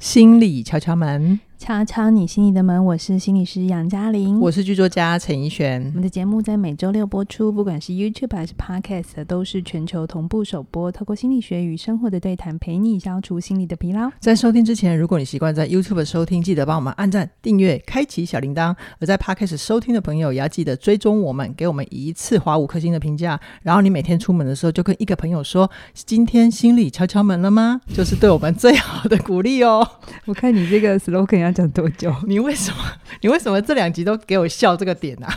心里敲敲门，敲敲你心里的门。我是心理师杨嘉玲，我是剧作家陈怡璇。我们的节目在每周六播出，不管是 YouTube 还是 Podcast，都是全球同步首播。透过心理学与生活的对谈，陪你消除心理的疲劳。在收听之前，如果你习惯在 YouTube 收听，记得帮我们按赞、订阅、开启小铃铛；而在 Podcast 收听的朋友，也要记得追踪我们，给我们一次划五颗星的评价。然后你每天出门的时候，就跟一个朋友说：“今天心理敲敲门了吗？”就是对我们最好的鼓励哦。我看你这个 slogan 要讲多久？你为什么？你为什么这两集都给我笑这个点 啊？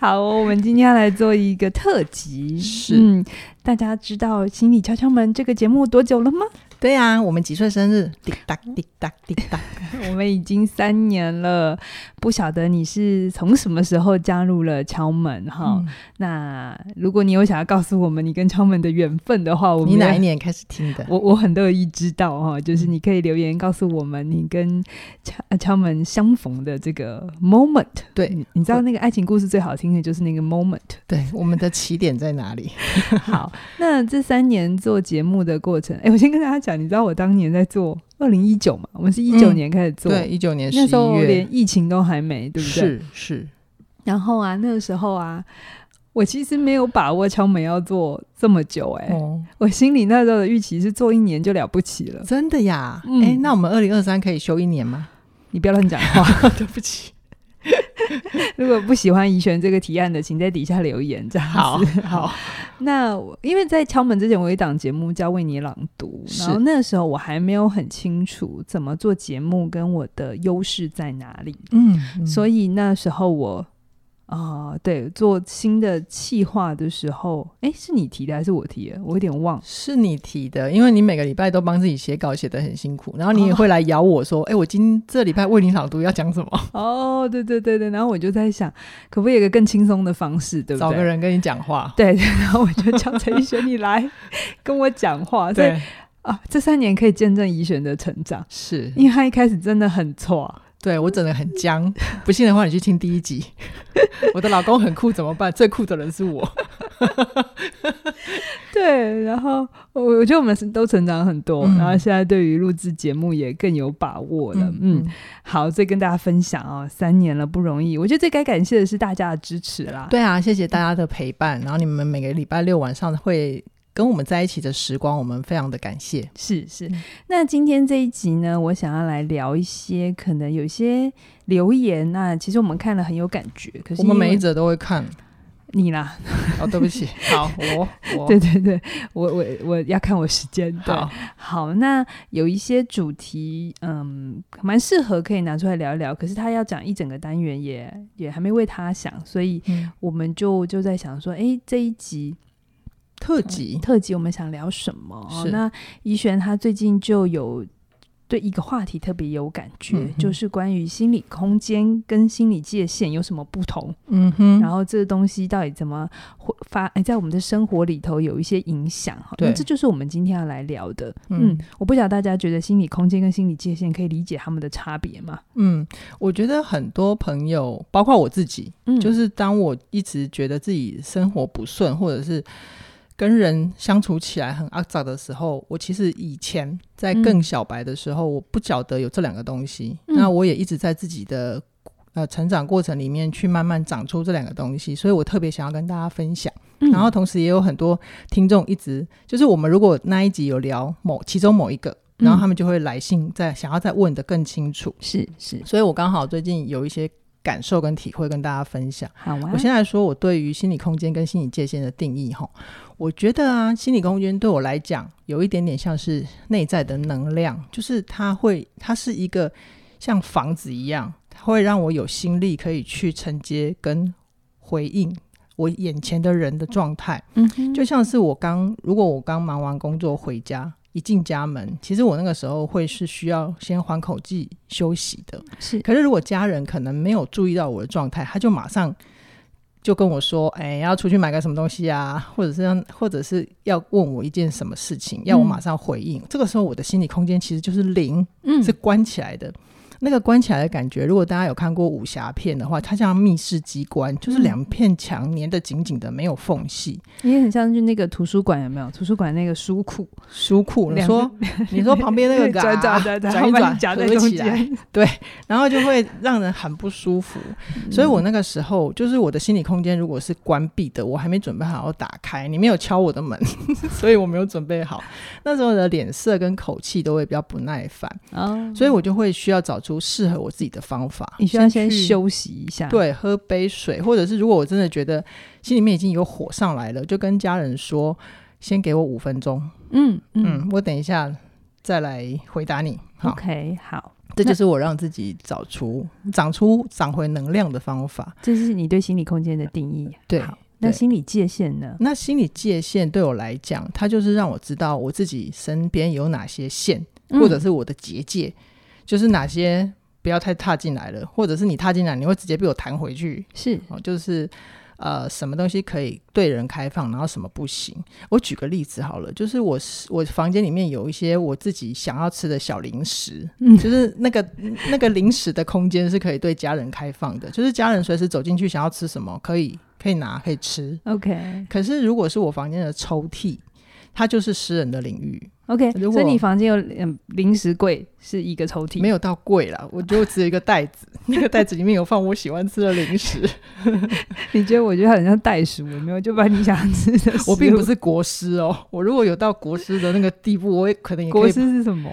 好，我们今天要来做一个特辑。是，嗯，大家知道《心理敲敲门》这个节目多久了吗？对、啊，我们几岁生日？滴答滴答滴答，我们已经三年了。不晓得你是从什么时候加入了敲门哈、嗯？那如果你有想要告诉我们你跟敲门的缘分的话，我们你哪一年开始听的？我我很乐意知道哈，就是你可以留言告诉我们你跟敲敲门相逢的这个 moment。对，你知道那个爱情故事最好听的就是那个 moment。对，我们的起点在哪里？好，那这三年做节目的过程，哎，我先跟大家讲。你知道我当年在做二零一九嘛？我们是一九年开始做，嗯、对，一九年那时候连疫情都还没，对不对？是是。然后啊，那个时候啊，我其实没有把握敲门要做这么久，欸，哎、哦，我心里那时候的预期是做一年就了不起了，真的呀？哎、嗯，那我们二零二三可以休一年吗？你不要乱讲话，对不起。如果不喜欢怡璇这个提案的，请在底下留言。这样好好。那因为在敲门之前，我有一档节目叫《为你朗读》，然后那时候我还没有很清楚怎么做节目跟我的优势在哪里。嗯，嗯，所以那时候我。啊、呃，对，做新的企划的时候，哎，是你提的还是我提的？我有点忘。是你提的，因为你每个礼拜都帮自己写稿，写得很辛苦，然后你也会来咬我说，哎、哦，我今这礼拜为你朗读要讲什么？哦，对对对对，然后我就在想，可不可以有一个更轻松的方式，对不对？找个人跟你讲话。对，然后我就叫陈怡璇你来 跟我讲话。对啊，这三年可以见证怡璇的成长，是因为他一开始真的很错。对，我整的很僵，不信的话你去听第一集。我的老公很酷怎么办？最酷的人是我。对，然后我我觉得我们都成长很多，嗯、然后现在对于录制节目也更有把握了。嗯，嗯好，再跟大家分享啊、哦，三年了不容易，我觉得最该感谢的是大家的支持啦。对啊，谢谢大家的陪伴，然后你们每个礼拜六晚上会。跟我们在一起的时光，我们非常的感谢。是是，那今天这一集呢，我想要来聊一些可能有些留言，那其实我们看了很有感觉。可是我们每一则都会看你啦。哦，对不起，好，我我对对对，我我我要看我时间。好好，那有一些主题，嗯，蛮适合可以拿出来聊一聊。可是他要讲一整个单元也，也也还没为他想，所以我们就就在想说，哎，这一集。特辑、嗯，特辑，我们想聊什么？是那怡璇他最近就有对一个话题特别有感觉，嗯、就是关于心理空间跟心理界限有什么不同？嗯哼，然后这个东西到底怎么会发？哎，在我们的生活里头有一些影响。对，那这就是我们今天要来聊的。嗯，嗯我不晓得大家觉得心理空间跟心理界限可以理解他们的差别吗？嗯，我觉得很多朋友，包括我自己，嗯，就是当我一直觉得自己生活不顺，或者是。跟人相处起来很阿杂的时候，我其实以前在更小白的时候，嗯、我不晓得有这两个东西、嗯。那我也一直在自己的呃成长过程里面去慢慢长出这两个东西，所以我特别想要跟大家分享、嗯。然后同时也有很多听众一直就是我们如果那一集有聊某其中某一个，然后他们就会来信再想要再问得更清楚。是是，所以我刚好最近有一些感受跟体会跟大家分享。好啊，我现在说我对于心理空间跟心理界限的定义哈。我觉得啊，心理空间对我来讲有一点点像是内在的能量，就是它会，它是一个像房子一样，它会让我有心力可以去承接跟回应我眼前的人的状态。嗯，就像是我刚，如果我刚忙完工作回家，一进家门，其实我那个时候会是需要先缓口气休息的。是，可是如果家人可能没有注意到我的状态，他就马上。就跟我说，哎、欸，要出去买个什么东西啊，或者是让，或者是要问我一件什么事情，要我马上回应。嗯、这个时候，我的心理空间其实就是零，嗯，是关起来的。那个关起来的感觉，如果大家有看过武侠片的话，它像密室机关，就是两片墙粘得紧紧的，没有缝隙。也很像就那个图书馆有没有？图书馆那个书库，书库。你说，你说旁边那个 转转转转一转夹在中间，对，然后就会让人很不舒服。所以我那个时候，就是我的心理空间如果是关闭的，我还没准备好要打开，你没有敲我的门，所以我没有准备好。那时候的脸色跟口气都会比较不耐烦，哦，所以我就会需要找出适合我自己的方法。你需要先休息一下，对，喝杯水，或者是如果我真的觉得心里面已经有火上来了，就跟家人说，先给我五分钟，嗯嗯，嗯，我等一下再来回答你。OK，好，这就是我让自己找出长出长回能量的方法。这是你对心理空间的定义，对。那心理界限呢？那心理界限对我来讲，它就是让我知道我自己身边有哪些线，嗯、或者是我的结界，就是哪些不要太踏进来了，或者是你踏进来，你会直接被我弹回去。是哦，就是呃，什么东西可以对人开放，然后什么不行。我举个例子好了，就是我我房间里面有一些我自己想要吃的小零食，嗯，就是那个那个零食的空间是可以对家人开放的，就是家人随时走进去想要吃什么可以。可以拿，可以吃。OK，可是如果是我房间的抽屉，它就是私人的领域。OK，所以你房间有嗯零食柜是一个抽屉，没有到柜啦，我就只有一个袋子，那个袋子里面有放我喜欢吃的零食。你觉得我觉得很像袋鼠，有没有？就把你想吃的。我并不是国师哦，我如果有到国师的那个地步，我也可能也可以。国师是什么？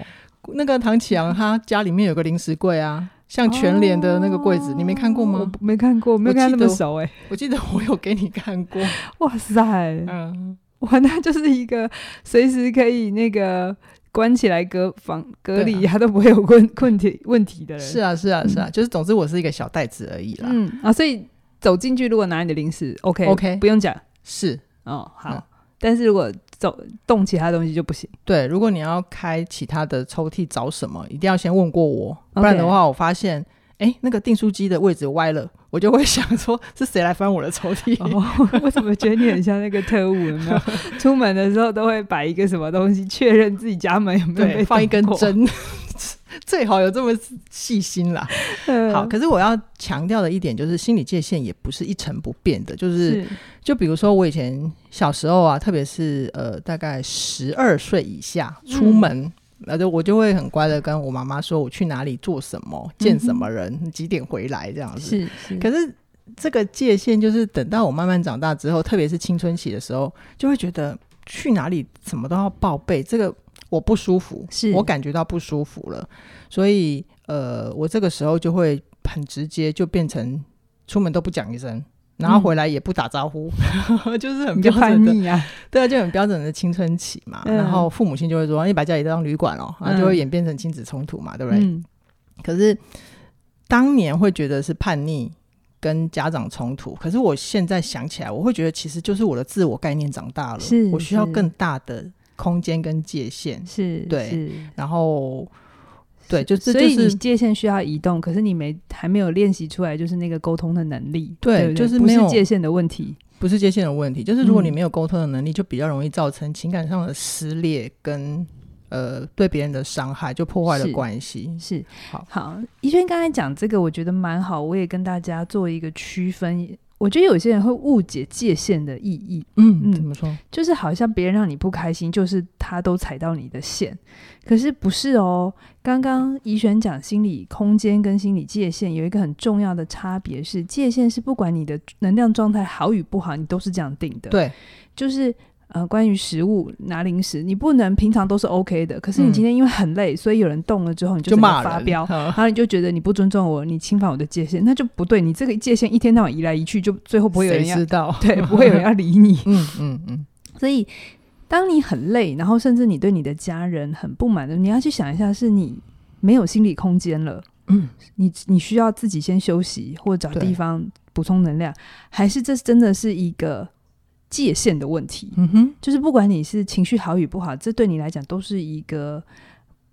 那个唐启阳他家里面有个零食柜啊。像全联的那个柜子，哦，你没看过吗？我没看过，没看那么熟哎，欸。我记得我有给你看过。哇塞，嗯，哇，那就是一个随时可以那个关起来隔房隔离，他，啊，都不会有问问题问题的人。是啊，是啊，是啊，嗯，就是总之我是一个小袋子而已啦。嗯啊，所以走进去如果拿你的零食，OK OK，不用讲，是哦好，嗯。但是如果走动其他东西就不行。对，如果你要开其他的抽屉找什么，一定要先问过我，不然的话，我发现，哎、那个订书机的位置歪了，我就会想说，是谁来翻我的抽屉？我、哦、怎么觉得你很像那个特务？有没有？出门的时候都会摆一个什么东西，确认自己家门有没有被放一根针。最好有这么细心啦。好，可是我要强调的一点就是，心理界限也不是一成不变的。就是，就比如说我以前小时候啊，特别是呃，大概十二岁以下出门，那、嗯、就我就会很乖的跟我妈妈说，我去哪里做什么，见什么人，嗯、几点回来这样子。是，是。可是这个界限，就是等到我慢慢长大之后，特别是青春期的时候，就会觉得去哪里什么都要报备这个。我不舒服，是我感觉到不舒服了，所以呃，我这个时候就会很直接，就变成出门都不讲一声，然后回来也不打招呼，嗯、就是很标准的啊，对啊，就很标准的青春期嘛。嗯、然后父母亲就会说：“你把家里当旅馆哦。”然后就会演变成亲子冲突嘛，对不对？嗯、可是当年会觉得是叛逆跟家长冲突，可是我现在想起来，我会觉得其实就是我的自我概念长大了，是我需要更大的。空间跟界限是对是，然后对，就所以你界限需要移动，可是你没还没有练习出来，就是那个沟通的能力。对，对对就是没有界限的问题，不是界限的问题，就是如果你没有沟通的能力，就比较容易造成情感上的撕裂跟呃对别人的伤害，就破坏了关系。是好好，怡轩刚才讲这个，我觉得蛮好，我也跟大家做一个区分。我觉得有些人会误解界限的意义。嗯嗯，怎么说？就是好像别人让你不开心，就是他都踩到你的线。可是不是哦。刚刚怡璇讲心理空间跟心理界限有一个很重要的差别是，界限是不管你的能量状态好与不好，你都是这样定的。对，就是。呃，关于食物拿零食，你不能平常都是 OK 的。可是你今天因为很累，嗯、所以有人动了之后，你就骂发飙，然后你就觉得你不尊重我，你侵犯我的界限，那就不对。你这个界限一天到晚移来移去，就最后不会有人要知道，对，不会有人要理你。嗯嗯嗯。所以，当你很累，然后甚至你对你的家人很不满的，你要去想一下，是你没有心理空间了。嗯，你你需要自己先休息，或者找地方补充能量，还是这真的是一个？界限的问题，嗯哼，就是不管你是情绪好与不好，这对你来讲都是一个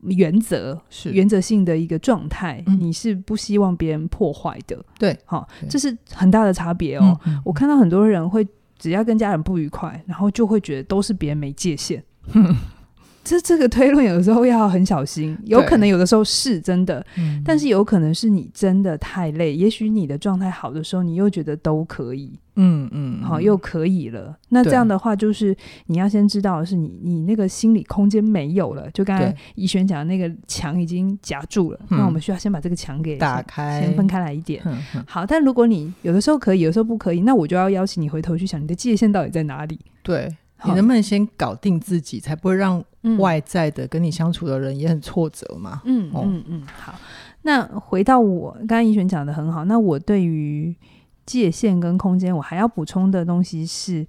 原则，是。原则性的一个状态，嗯，你是不希望别人破坏的，对，好，这是很大的差别哦，嗯。我看到很多人会只要跟家人不愉快，然后就会觉得都是别人没界限，这这个推论有的时候要很小心，有可能有的时候是真的，但是有可能是你真的太累。也许你的状态好的时候，你又觉得都可以，嗯嗯，好，又可以了。那这样的话，就是你要先知道的是你，你你那个心理空间没有了。就刚才怡璇讲的那个墙已经夹住了，那我们需要先把这个墙给打开，先分开来一点。好，但如果你有的时候可以，有的时候不可以，那我就要邀请你回头去想，你的界限到底在哪里？对。你能不能先搞定自己，才不会让外在的跟你相处的人也很挫折嘛？嗯嗯嗯，好。那回到我刚刚怡璇讲的很好，那我对于界限跟空间，我还要补充的东西是，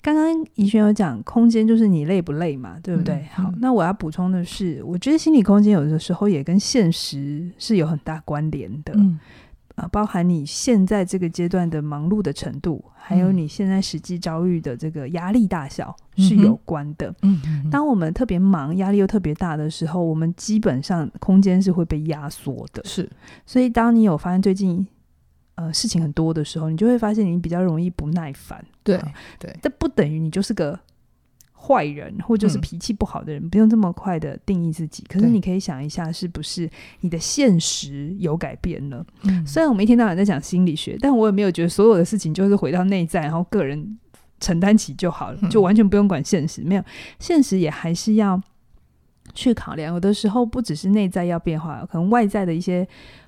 刚刚怡璇有讲空间就是你累不累嘛，对不对？嗯、好，那我要补充的是，我觉得心理空间有的时候也跟现实是有很大关联的。嗯啊，包含你现在这个阶段的忙碌的程度，还有你现在实际遭遇的这个压力大小是有关的。嗯，当我们特别忙，压力又特别大的时候，我们基本上空间是会被压缩的。是，所以当你有发现最近呃事情很多的时候，你就会发现你比较容易不耐烦。对对，这不等于你就是个。坏人或就是脾气不好的人，嗯，不用这么快的定义自己。可是你可以想一下，是不是你的现实有改变了？嗯，虽然我们一天到晚在讲心理学，但我也没有觉得所有的事情就是回到内在，然后个人承担起就好了，就完全不用管现实。没有，现实也还是要去考量。有的时候不只是内在要变化，可能外在的一些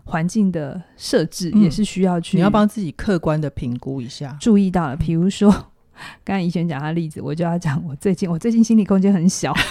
环境的设置也是需要去。你要帮自己客观的评估一下。注意到了，比如说。刚才怡璇讲他例子，我就要讲我最近，我最近心理空间很小。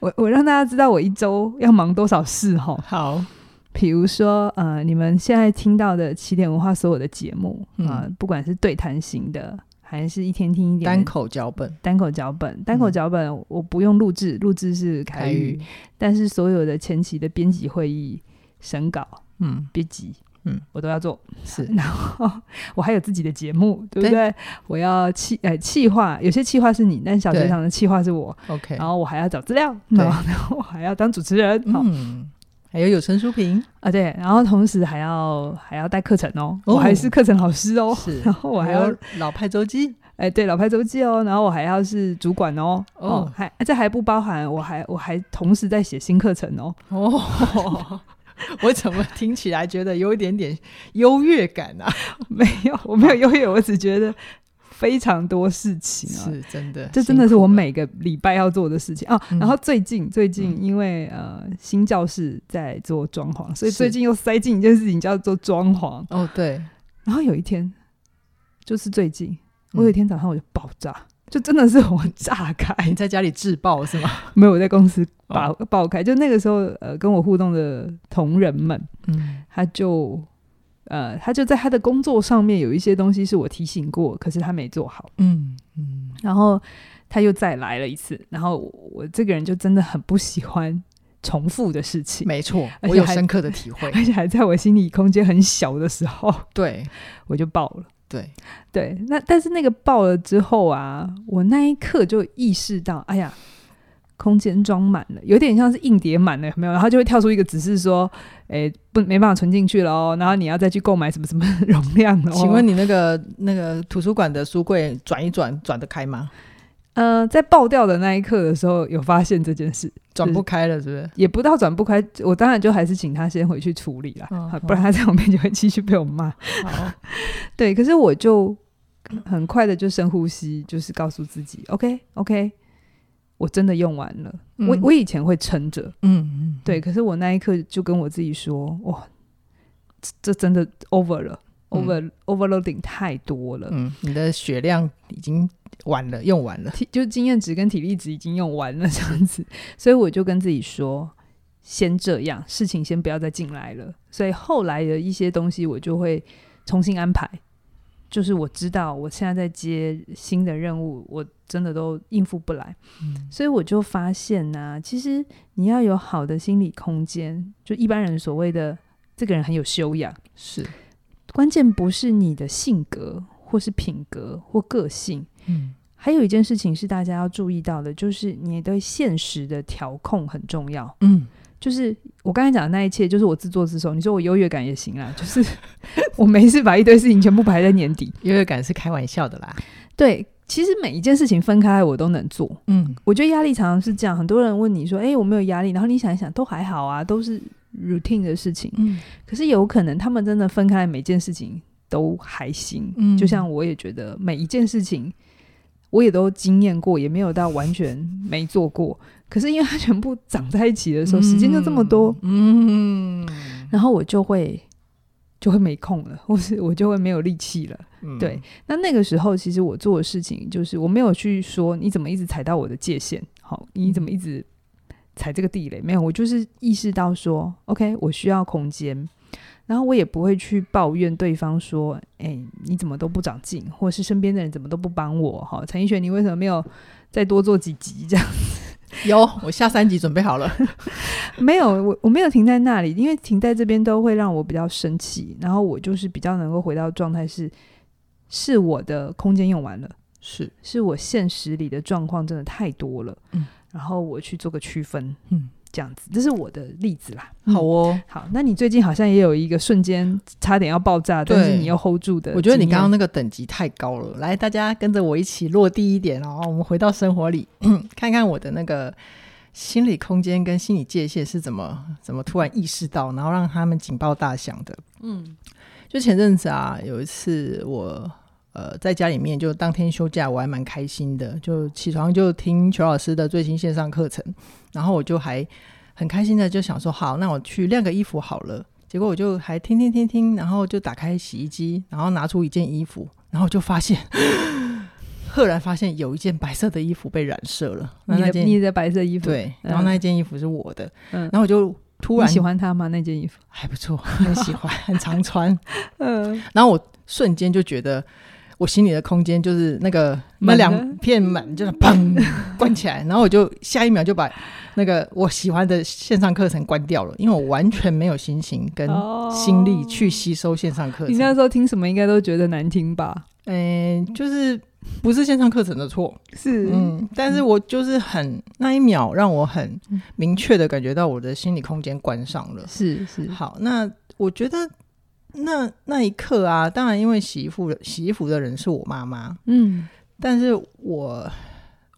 我我让大家知道我一周要忙多少事哈。好，比如说呃，你们现在听到的起点文化所有的节目啊、呃，不管是对谈型的，还是一天听一点单口脚本，单口脚本，单口脚本，我不用录制，录制是凯宇，但是所有的前期的编辑会议、审稿，嗯，别急。嗯，我都要做，是，然后我还有自己的节目，对不对？对，我要企呃企划，有些企划是你，但小学堂的企划是我，OK。然后我还要找资料，对，然后我还要当主持人，嗯，还有有声书评。啊，对，然后同时还要还要带课程哦，哦，我还是课程老师哦，是，然后我还要老派周记，哎，对，老派周记哦，然后我还要是主管哦，哦，还这还不包含，我还我还同时在写新课程哦，哦。我怎么听起来觉得有一点点优越感啊？没有，我没有优越，我只觉得非常多事情啊，是真的，这真的是我每个礼拜要做的事情啊。然后最近最近因为呃新教室在做装潢，所以最近又塞进一件事情叫做装潢。哦，对。然后有一天，就是最近，我有一天早上我就爆炸。就真的是我炸开，你在家里自爆是吗？没有，我在公司爆爆开。就那个时候，呃，跟我互动的同仁们，嗯，他就呃，他就在他的工作上面有一些东西是我提醒过，可是他没做好，嗯嗯，然后他又再来了一次，然后我，我这个人就真的很不喜欢重复的事情，没错，我有深刻的体会，而且还在我心理空间很小的时候，对，我就爆了。对对，那但是那个爆了之后啊，我那一刻就意识到，哎呀，空间装满了，有点像是硬碟满了，有没有？然后就会跳出一个指示说，哎，不，没办法存进去了哦，然后你要再去购买什么什么 容量哦。请问你那个那个图书馆的书柜转一转，转得开吗？呃，在爆掉的那一刻的时候，有发现这件事转不开了，是不是？也不到转不开，我当然就还是请他先回去处理啦，哦，不然他在我面前会继续被我骂。好，对，可是我就很快的就深呼吸，就是告诉自己，OK OK，我真的用完了。嗯、我我以前会撑着，嗯嗯，对，可是我那一刻就跟我自己说，哇，这，这真的 over 了。over、嗯、overloading 太多了，嗯，你的血量已经完了，用完了，就经验值跟体力值已经用完了这样子，所以我就跟自己说，先这样，事情先不要再进来了。所以后来的一些东西，我就会重新安排。就是我知道我现在在接新的任务，我真的都应付不来，嗯、所以我就发现呢、啊，其实你要有好的心理空间，就一般人所谓的这个人很有修养，是。关键不是你的性格，或是品格，或个性。嗯，还有一件事情是大家要注意到的，就是你对现实的调控很重要。嗯，就是我刚才讲的那一切，就是我自作自受。你说我优越感也行啊，就是我没事把一堆事情全部排在年底。优越感是开玩笑的啦。对，其实每一件事情分开我都能做。嗯，我觉得压力常常是这样。很多人问你说：“哎、欸，我没有压力。”然后你想一想，都还好啊，都是 routine 的事情。嗯，可是有可能他们真的分开每件事情都还行。嗯，就像我也觉得每一件事情我也都经验过，也没有到完全没做过。可是因为它全部长在一起的时候，时间就这么多。嗯，然后我就会。就会没空了，或是我就会没有力气了。嗯、对，那那个时候其实我做的事情就是我没有去说你怎么一直踩到我的界限，好，你怎么一直踩这个地雷？没有，我就是意识到说，OK，我需要空间，然后我也不会去抱怨对方说，哎、欸，你怎么都不长进，或是身边的人怎么都不帮我？哈，陈奕迅，你为什么没有再多做几集这样子？有，我下三集准备好了。没有，我我没有停在那里，因为停在这边都会让我比较生气。然后我就是比较能够回到状态，是是我的空间用完了，是是我现实里的状况真的太多了。嗯，然后我去做个区分。嗯。这样子，这是我的例子啦。好哦，嗯、好，那你最近好像也有一个瞬间差点要爆炸，但是你又 hold 住的。我觉得你刚刚那个等级太高了。来，大家跟着我一起落地一点哦。我们回到生活里，看看我的那个心理空间跟心理界限是怎么怎么突然意识到，然后让他们警报大响的。嗯，就前阵子啊，有一次我呃在家里面就当天休假，我还蛮开心的，就起床就听裘老师的最新线上课程。然后我就还很开心的就想说，好，那我去晾个衣服好了。结果我就还听听听听，然后就打开洗衣机，然后拿出一件衣服，然后就发现，赫然发现有一件白色的衣服被染色了。那那件你的白色衣服，对，然后那件衣服是我的。嗯，然后我就突然喜欢它吗？那件衣服还不错，很喜欢，很常穿。嗯，然后我瞬间就觉得。我心里的空间就是那个那两片门，就是砰 关起来，然后我就下一秒就把那个我喜欢的线上课程关掉了，因为我完全没有心情跟心力去吸收线上课程。你那时候听什么应该都觉得难听吧？嗯，就是不是线上课程的错，是嗯，但是我就是很那一秒让我很明确的感觉到我的心理空间关上了。是是，好，那我觉得。那那一刻啊，当然因为洗衣服洗衣服的人是我妈妈，嗯，但是我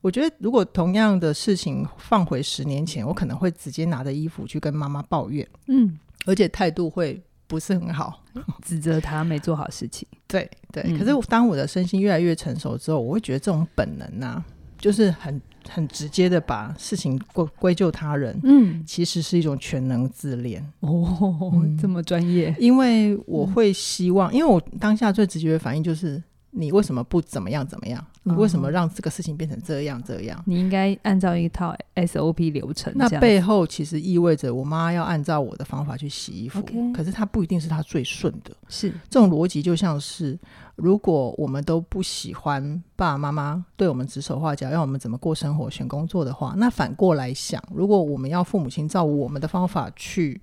我觉得如果同样的事情放回十年前，我可能会直接拿着衣服去跟妈妈抱怨，嗯，而且态度会不是很好，指责她没做好事情，对对。嗯，可是当我的身心越来越成熟之后，我会觉得这种本能啊，就是很。很直接的把事情归归咎他人，嗯，其实是一种全能自恋。哦，嗯、这么专业。因为我会希望，嗯、因为我当下最直觉的反应就是，你为什么不怎么样怎么样？你为什么让这个事情变成这样这样？你应该按照一套 SOP 流程。那背后其实意味着我妈要按照我的方法去洗衣服.可是她不一定是她最顺的。是这种逻辑就像是。如果我们都不喜欢爸爸妈妈对我们指手画脚，让我们怎么过生活、选工作的话，那反过来想，如果我们要父母亲照我们的方法去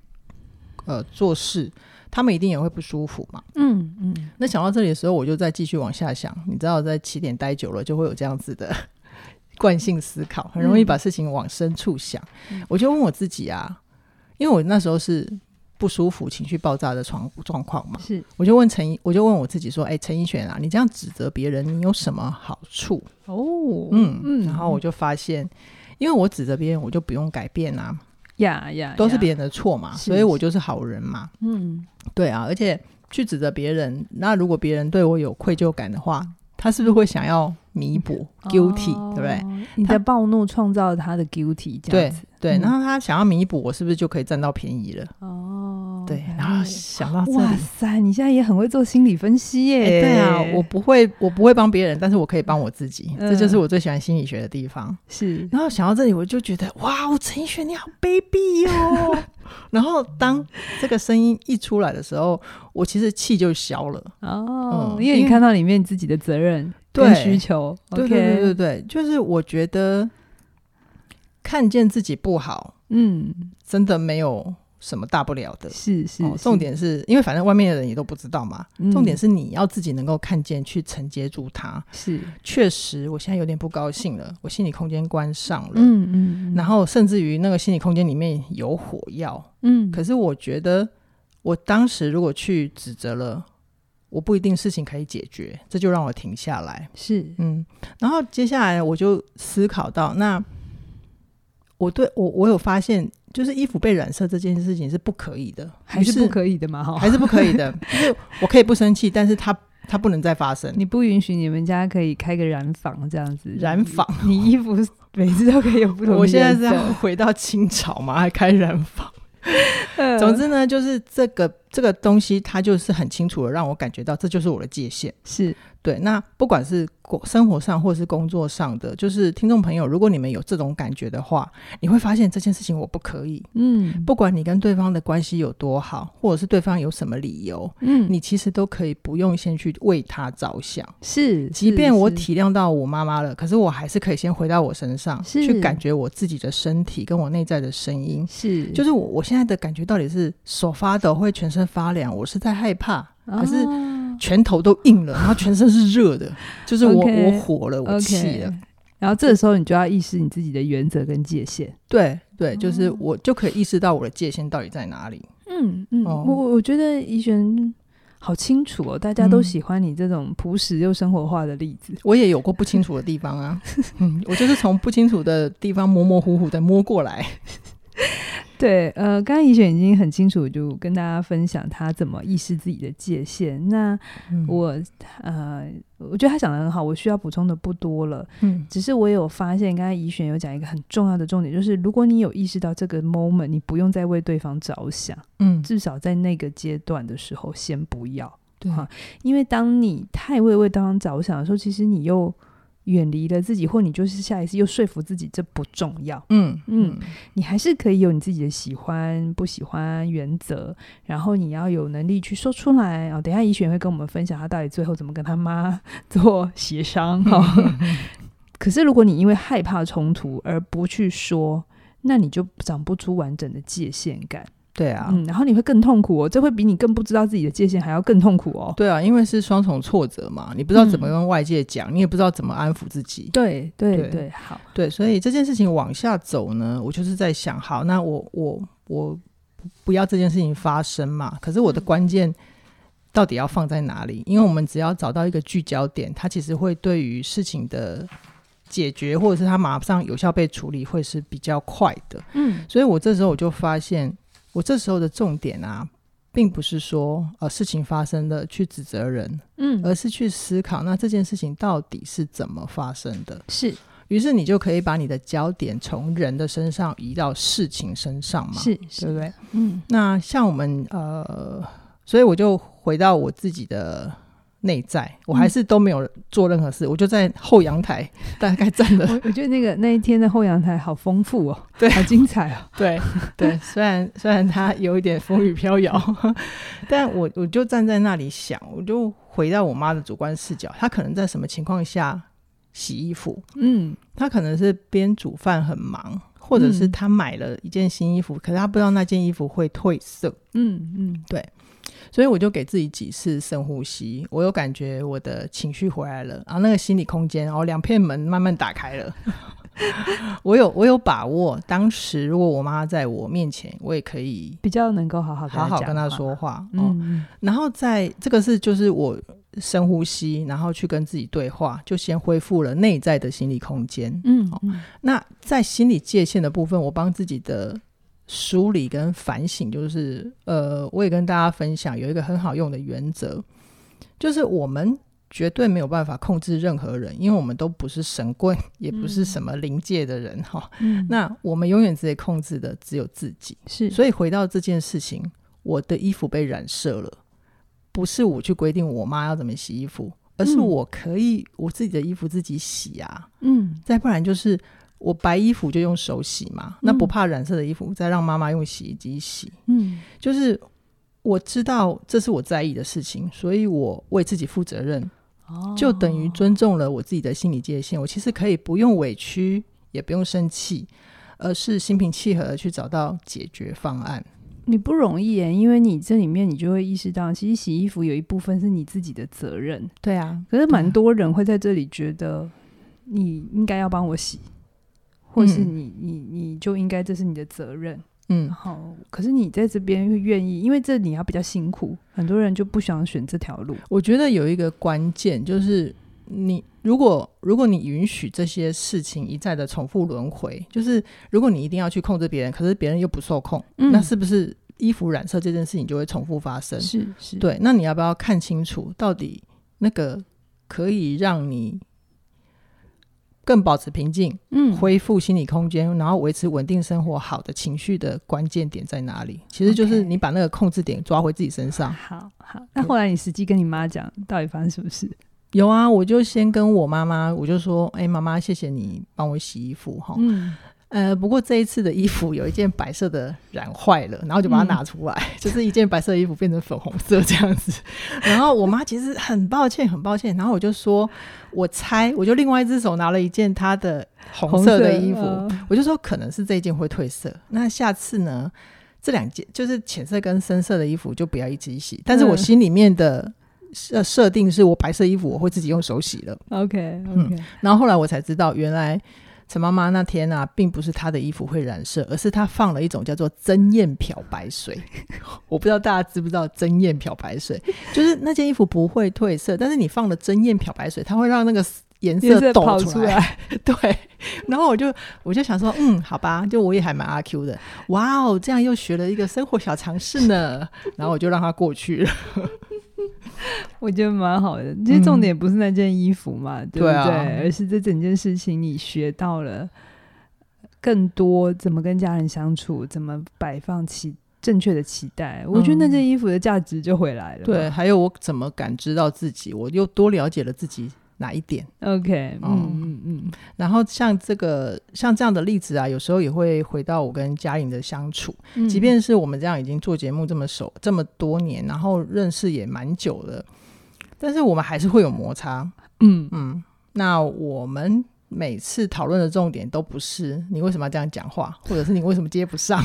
呃做事，他们一定也会不舒服嘛。嗯嗯。那想到这里的时候，我就再继续往下想。你知道，在起点待久了，就会有这样子的 惯性思考，很容易把事情往深处想。嗯、我就问我自己啊，因为我那时候是。不舒服、情绪爆炸的状状况嘛？是，我就问陈，我就问我自己说：“哎、欸，陈一璇啊，你这样指责别人，你有什么好处？”哦，嗯嗯，然后我就发现，因为我指责别人，我就不用改变啊，呀呀，都是别人的错嘛，所以我就是好人嘛。嗯，对啊，而且去指责别人，那如果别人对我有愧疚感的话，他是不是会想要弥补、嗯、guilty，、哦、对不对？你的暴怒创造了他的 guilty，这样子对对，然后他想要弥补，我是不是就可以占到便宜了？哦。对，然后想到哇塞，你现在也很会做心理分析耶！欸、对啊，我不会，我不会帮别人，但是我可以帮我自己，嗯、这就是我最喜欢心理学的地方。是，然后想到这里，我就觉得，哇，陈奕迅你好卑鄙哦！然后当这个声音一出来的时候，我其实气就消了哦，嗯、因为你看到里面自己的责任跟需求，对对对对对，就是我觉得看见自己不好，嗯，真的没有。什么大不了的？是是，哦，重点是因为反正外面的人也都不知道嘛。嗯、重点是你要自己能够看见，去承接住它。是，确实，我现在有点不高兴了，我心理空间关上了。嗯嗯，嗯然后甚至于那个心理空间里面有火药。嗯，可是我觉得，我当时如果去指责了。我不一定事情可以解决，这就让我停下来。是，嗯，然后接下来我就思考到，那我对我我有发现，就是衣服被染色这件事情是不可以的，还是不可以的嘛？哈，还是不可以的，就是我可以不生气，但是它它不能再发生。你不允许你们家可以开个染坊这样子？染坊，你衣服每次都可以有不同。我现在是要回到清朝嘛，还开染坊。总之呢，就是这个这个东西，它就是很清楚的让我感觉到，这就是我的界限。是对。那不管是生活上或是工作上的，就是听众朋友，如果你们有这种感觉的话，你会发现这件事情我不可以。嗯，不管你跟对方的关系有多好，或者是对方有什么理由，嗯，你其实都可以不用先去为他着想。是，即便我体谅到我妈妈了，可是我还是可以先回到我身上，去感觉我自己的身体跟我内在的声音。是，就是我我现在的感觉到底是手发抖，会全身发凉，我是在害怕，可是？拳头都硬了，然后全身是热的，就是我我火了，我气了。然后这个时候你就要意识你自己的原则跟界限。对对，就是我就可以意识到我的界限到底在哪里。嗯嗯，我、我觉得怡璇好清楚哦，大家都喜欢你这种朴实又生活化的例子。我也有过不清楚的地方啊，嗯，我就是从不清楚的地方模模糊糊的摸过来。对，呃，刚刚怡璇已经很清楚，就跟大家分享他怎么意识自己的界限。那我，嗯、呃，我觉得他讲的很好，我需要补充的不多了。嗯，只是我有发现，刚才怡璇有讲一个很重要的重点，就是如果你有意识到这个 moment，你不用再为对方着想，嗯，至少在那个阶段的时候，先不要，对哈，因为当你太为为对方着想的时候，其实你又。远离了自己，或你就是下一次又说服自己，这不重要。嗯嗯，你还是可以有你自己的喜欢不喜欢原则，然后你要有能力去说出来。哦，等一下怡璇会跟我们分享他到底最后怎么跟他妈 做协商。哈、哦，可是如果你因为害怕冲突而不去说，那你就长不出完整的界限感。对啊，嗯，然后你会更痛苦哦，这会比你更不知道自己的界限还要更痛苦哦。对啊，因为是双重挫折嘛，你不知道怎么跟外界讲，嗯、你也不知道怎么安抚自己。对对对，对，好，对，所以这件事情往下走呢，我就是在想，好，那我我我不要这件事情发生嘛。可是我的关键到底要放在哪里？因为我们只要找到一个聚焦点，它其实会对于事情的解决，或者是它马上有效被处理，会是比较快的。嗯，所以我这时候我就发现。我这时候的重点啊，并不是说呃事情发生了去指责人，嗯，而是去思考那这件事情到底是怎么发生的。是，于是你就可以把你的焦点从人的身上移到事情身上嘛，是，是对不对？嗯，那像我们呃，所以我就回到我自己的。内在，我还是都没有做任何事，嗯、我就在后阳台大概站了。我 我觉得那个那一天的后阳台好丰富哦，对，好精彩哦。对对，虽然虽然它有一点风雨飘摇，但我我就站在那里想，我就回到我妈的主观视角，她可能在什么情况下洗衣服？嗯，她可能是边煮饭很忙，或者是她买了一件新衣服，嗯、可是她不知道那件衣服会褪色。嗯嗯，对。所以我就给自己几次深呼吸，我有感觉我的情绪回来了，然后那个心理空间，然后两片门慢慢打开了。我有我有把握，当时如果我妈在我面前，我也可以比较能够好好好好跟她说话。嗯，然后在这个是就是我深呼吸，然后去跟自己对话，就先恢复了内在的心理空间。嗯，嗯，那在心理界限的部分，我帮自己的。梳理跟反省，就是呃，我也跟大家分享有一个很好用的原则，就是我们绝对没有办法控制任何人，因为我们都不是神棍，也不是什么灵界的人哈。嗯，那我们永远只控制的只有自己。是，所以回到这件事情，我的衣服被染色了，不是我去规定我妈要怎么洗衣服，而是我可以我自己的衣服自己洗啊。嗯，再不然就是。我白衣服就用手洗嘛，嗯、那不怕染色的衣服再让妈妈用洗衣机洗。嗯，就是我知道这是我在意的事情，所以我为自己负责任，哦、就等于尊重了我自己的心理界限。我其实可以不用委屈，也不用生气，而是心平气和的去找到解决方案。你不容易耶，因为你这里面你就会意识到，其实洗衣服有一部分是你自己的责任。对啊，可是蛮多人会在这里觉得你应该要帮我洗。或是你你你就应该这是你的责任，嗯，好。可是你在这边会愿意，因为这你要比较辛苦，很多人就不想选这条路。我觉得有一个关键就是，你如果如果你允许这些事情一再的重复轮回，就是如果你一定要去控制别人，可是别人又不受控，嗯、那是不是衣服染色这件事情就会重复发生？是是，对。那你要不要看清楚，到底那个可以让你更保持平静，嗯，恢复心理空间，然后维持稳定生活好的情绪的关键点在哪里？其实就是你把那个控制点抓回自己身上。好好，那后来你实际跟你妈讲，到底发生什么事？有啊，我就先跟我妈妈，我就说，哎、欸，妈妈，谢谢你帮我洗衣服哈。嗯呃，不过这一次的衣服有一件白色的染坏了，然后就把它拿出来，嗯、就是一件白色的衣服变成粉红色这样子。然后我妈其实很抱歉，很抱歉。然后我就说，我猜，我就另外一只手拿了一件她的红色的衣服，呃、我就说可能是这一件会褪色。那下次呢，这两件就是浅色跟深色的衣服就不要一起洗。但是我心里面的设设定是我白色衣服我会自己用手洗了。OK OK、嗯。然后后来我才知道，原来。陈妈妈那天啊，并不是她的衣服会染色，而是她放了一种叫做增艳漂白水。我不知道大家知不知道增艳漂白水，就是那件衣服不会褪色，但是你放了增艳漂白水，它会让那个颜色抖出来。对，然后我就我就想说，嗯，好吧，就我也还蛮阿 Q 的。哇哦，这样又学了一个生活小常识呢。然后我就让它过去了。我觉得蛮好的，其实重点不是那件衣服嘛，嗯、对不对？对啊、而是这整件事情你学到了更多，怎么跟家人相处，怎么摆放期正确的期待。嗯、我觉得那件衣服的价值就回来了。对，还有我怎么感知到自己，我又多了解了自己。哪一点？OK，嗯嗯嗯。然后像这个像这样的例子啊，有时候也会回到我跟嘉颖的相处。嗯、即便是我们这样已经做节目这么熟这么多年，然后认识也蛮久了，但是我们还是会有摩擦。嗯嗯。那我们每次讨论的重点都不是你为什么要这样讲话，或者是你为什么接不上，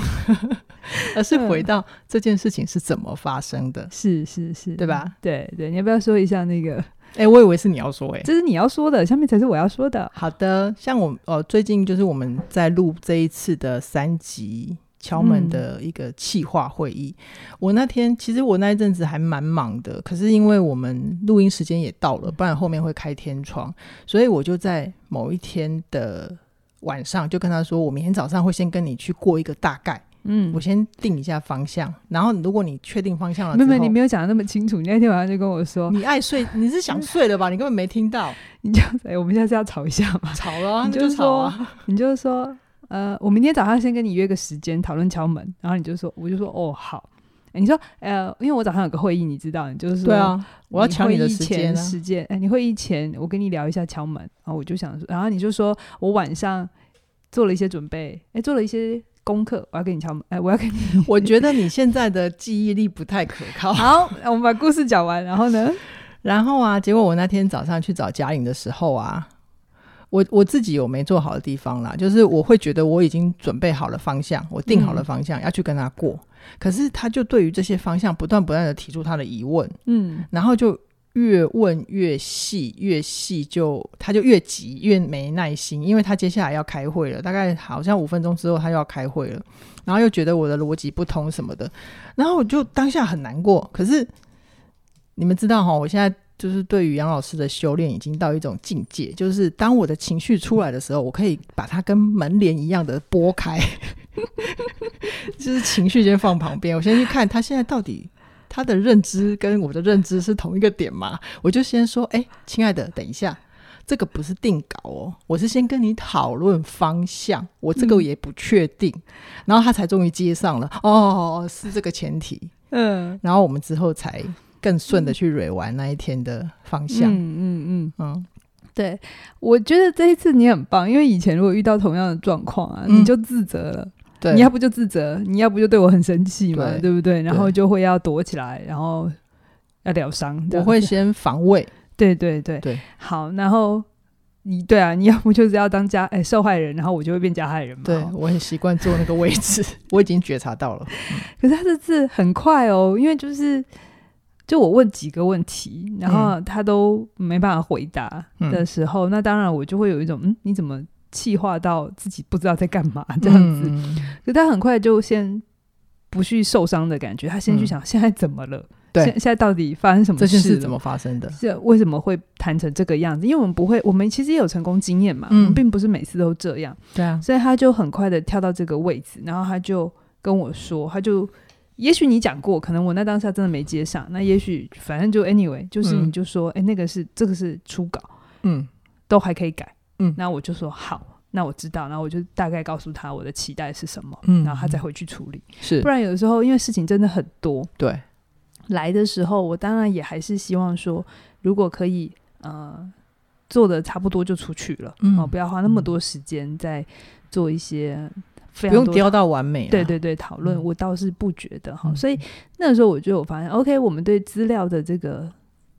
而是回到这件事情是怎么发生的。是是是，对吧？对对，你要不要说一下那个？哎、欸，我以为是你要说、欸，哎，这是你要说的，下面才是我要说的。好的，像我呃，最近就是我们在录这一次的三集敲门的一个企划会议。嗯、我那天其实我那一阵子还蛮忙的，可是因为我们录音时间也到了，不然后面会开天窗，所以我就在某一天的晚上就跟他说，我明天早上会先跟你去过一个大概。嗯，我先定一下方向，然后如果你确定方向了，妹妹，你没有讲的那么清楚。你那天晚上就跟我说，你爱睡，你是想睡了吧？你根本没听到，你就哎，我们现在是要吵一下嘛？吵了、啊，你就说，啊、你就说，呃，我明天早上先跟你约个时间讨论敲门，然后你就说，我就说，哦，好。你说，呃，因为我早上有个会议，你知道，你就是说，对啊，我要抢你的时间、啊，时间，哎，你会议前我跟你聊一下敲门，然后我就想说，然后你就说我晚上做了一些准备，哎，做了一些。功课，我要跟你敲门。哎，我要跟你。我觉得你现在的记忆力不太可靠。好，我们把故事讲完，然后呢？然后啊，结果我那天早上去找嘉颖的时候啊，我我自己有没做好的地方啦，就是我会觉得我已经准备好了方向，我定好了方向、嗯、要去跟他过，可是他就对于这些方向不断不断的提出他的疑问，嗯，然后就。越问越细，越细就他就越急，越没耐心，因为他接下来要开会了，大概好像五分钟之后他又要开会了，然后又觉得我的逻辑不通什么的，然后我就当下很难过。可是你们知道哈，我现在就是对于杨老师的修炼已经到一种境界，就是当我的情绪出来的时候，我可以把它跟门帘一样的拨开，就是情绪先放旁边，我先去看他现在到底。他的认知跟我的认知是同一个点吗？我就先说，哎、欸，亲爱的，等一下，这个不是定稿哦，我是先跟你讨论方向，我这个也不确定，嗯、然后他才终于接上了，哦，是这个前提，嗯，然后我们之后才更顺的去蕊完那一天的方向，嗯嗯嗯嗯，嗯。对，我觉得这一次你很棒，因为以前如果遇到同样的状况啊，嗯、你就自责了。对你要不就自责，你要不就对我很生气嘛，对，对不对？然后就会要躲起来，然后要疗伤。我会先防卫，对对对对。好，然后你对啊，你要不就是要当加哎受害人，然后我就会变加害人嘛。对，我很习惯坐那个位置，我已经觉察到了。可是他这次很快哦，因为就是就我问几个问题，然后他都没办法回答的时候，嗯、那当然我就会有一种嗯，你怎么？气化到自己不知道在干嘛这样子。嗯、可他很快就先不去受伤的感觉，他先去想现在怎么了。嗯对，现现在到底发生什么事？这件事怎么发生的？是为什么会谈成这个样子？因为我们不会，我们其实也有成功经验嘛，嗯，并不是每次都这样。对啊，所以他就很快的跳到这个位置，然后他就跟我说，他就也许你讲过，可能我那当下真的没接上，那也许反正就 anyway，就是你就说，哎、嗯欸，那个是这个是初稿，嗯，都还可以改，嗯，那我就说好，那我知道，然后我就大概告诉他我的期待是什么，嗯，然后他再回去处理，是，不然有的时候因为事情真的很多，对。来的时候，我当然也还是希望说，如果可以，呃，做的差不多就出去了，嗯，哦，不要花那么多时间在做一些非常多，不用雕到完美。对对对，讨论我倒是不觉得哈，嗯，所以那个时候我就有发现，嗯，OK，我们对资料的这个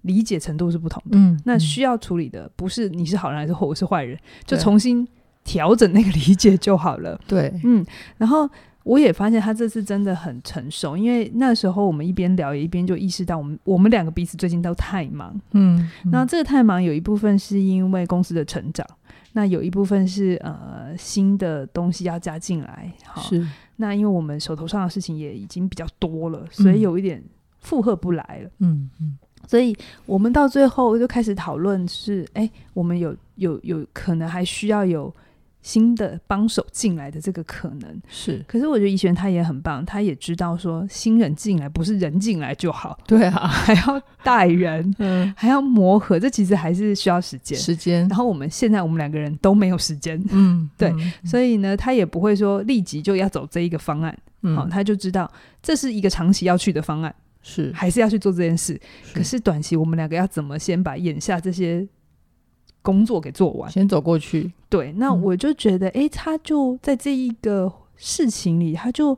理解程度是不同的，嗯，那需要处理的不是你是好人还是我是坏人，就重新调整那个理解就好了。对，嗯，然后。我也发现他这次真的很成熟，因为那时候我们一边聊，也一边就意识到，我们我们两个彼此最近都太忙。嗯，嗯，那这个太忙，有一部分是因为公司的成长，那有一部分是呃新的东西要加进来。好，是。那因为我们手头上的事情也已经比较多了，所以有一点负荷不来了。嗯嗯，所以我们到最后就开始讨论是，哎，我们有有有可能还需要有。新的帮手进来的这个可能是，可是我觉得怡璇他也很棒，他也知道说新人进来不是人进来就好，对啊，还要带人，嗯，还要磨合，这其实还是需要时间，时间。然后我们现在我们两个人都没有时间，嗯，对，嗯，所以呢，他也不会说立即就要走这一个方案，嗯，哦，他就知道这是一个长期要去的方案，是还是要去做这件事。可是短期我们两个要怎么先把眼下这些。工作给做完，先走过去。对，那我就觉得，哎、嗯欸，他就在这一个事情里，他就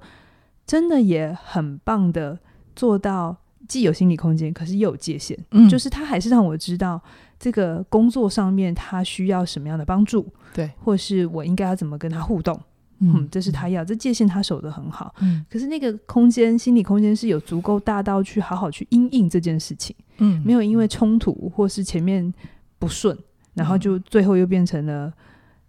真的也很棒的做到，既有心理空间，可是又有界限。嗯，就是他还是让我知道这个工作上面他需要什么样的帮助，对，或是我应该要怎么跟他互动。嗯，嗯，这是他要，这界限他守得很好。嗯，可是那个空间，心理空间是有足够大到去好好去因应这件事情。嗯，没有因为冲突或是前面不顺。然后就最后又变成了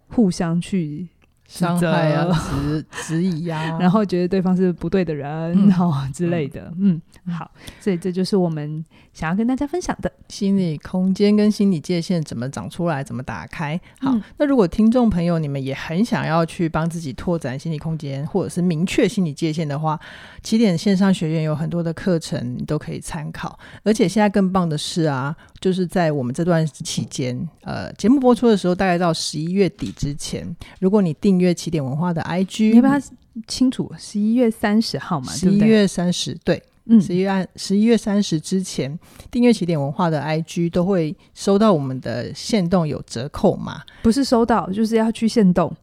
互相去伤害啊、质 质疑啊，然后觉得对方是不对的人，哈、嗯、之类的。嗯，好，所以这就是我们想要跟大家分享的心理空间跟心理界限怎么长出来，怎么打开。好，嗯、那如果听众朋友你们也很想要去帮自己拓展心理空间，或者是明确心理界限的话，起点线上学院有很多的课程你都可以参考。而且现在更棒的是啊，就是在我们这段期间，呃，节目播出的时候，大概到十一月底之前，如果你订阅起点文化的 IG，你把它清楚，十一月三十号嘛，十一月三十，对，嗯，十一月十一月三十之前订阅起点文化的 IG 都会收到我们的限动有折扣嘛，不是收到，就是要去限动。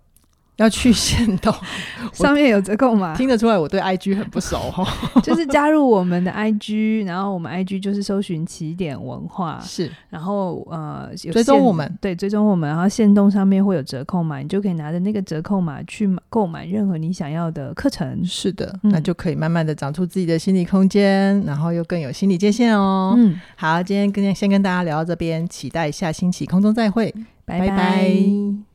要去限动，上面有折扣吗？听得出来我对 IG 很不熟哈。就是加入我们的 IG，然后我们 IG 就是搜寻起点文化，是，然后呃有追踪我们，对，追踪我们，然后限动上面会有折扣码，你就可以拿着那个折扣码去购买任何你想要的课程。是的，嗯、那就可以慢慢的长出自己的心理空间，然后又更有心理界限哦。嗯，好，今天跟先跟大家聊到这边，期待下星期空中再会，拜拜。拜拜。